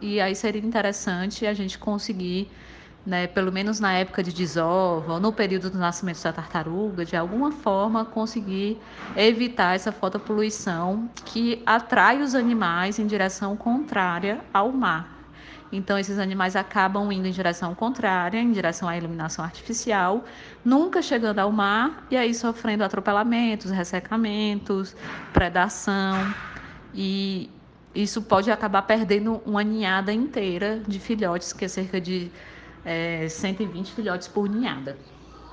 E aí seria interessante a gente conseguir, né, pelo menos na época de desova, ou no período do nascimento da tartaruga, de alguma forma conseguir evitar essa fotopoluição que atrai os animais em direção contrária ao mar. Então, esses animais acabam indo em direção contrária, em direção à iluminação artificial, nunca chegando ao mar e aí sofrendo atropelamentos, ressecamentos, predação. E isso pode acabar perdendo uma ninhada inteira de filhotes, que é cerca de é, 120 filhotes por ninhada.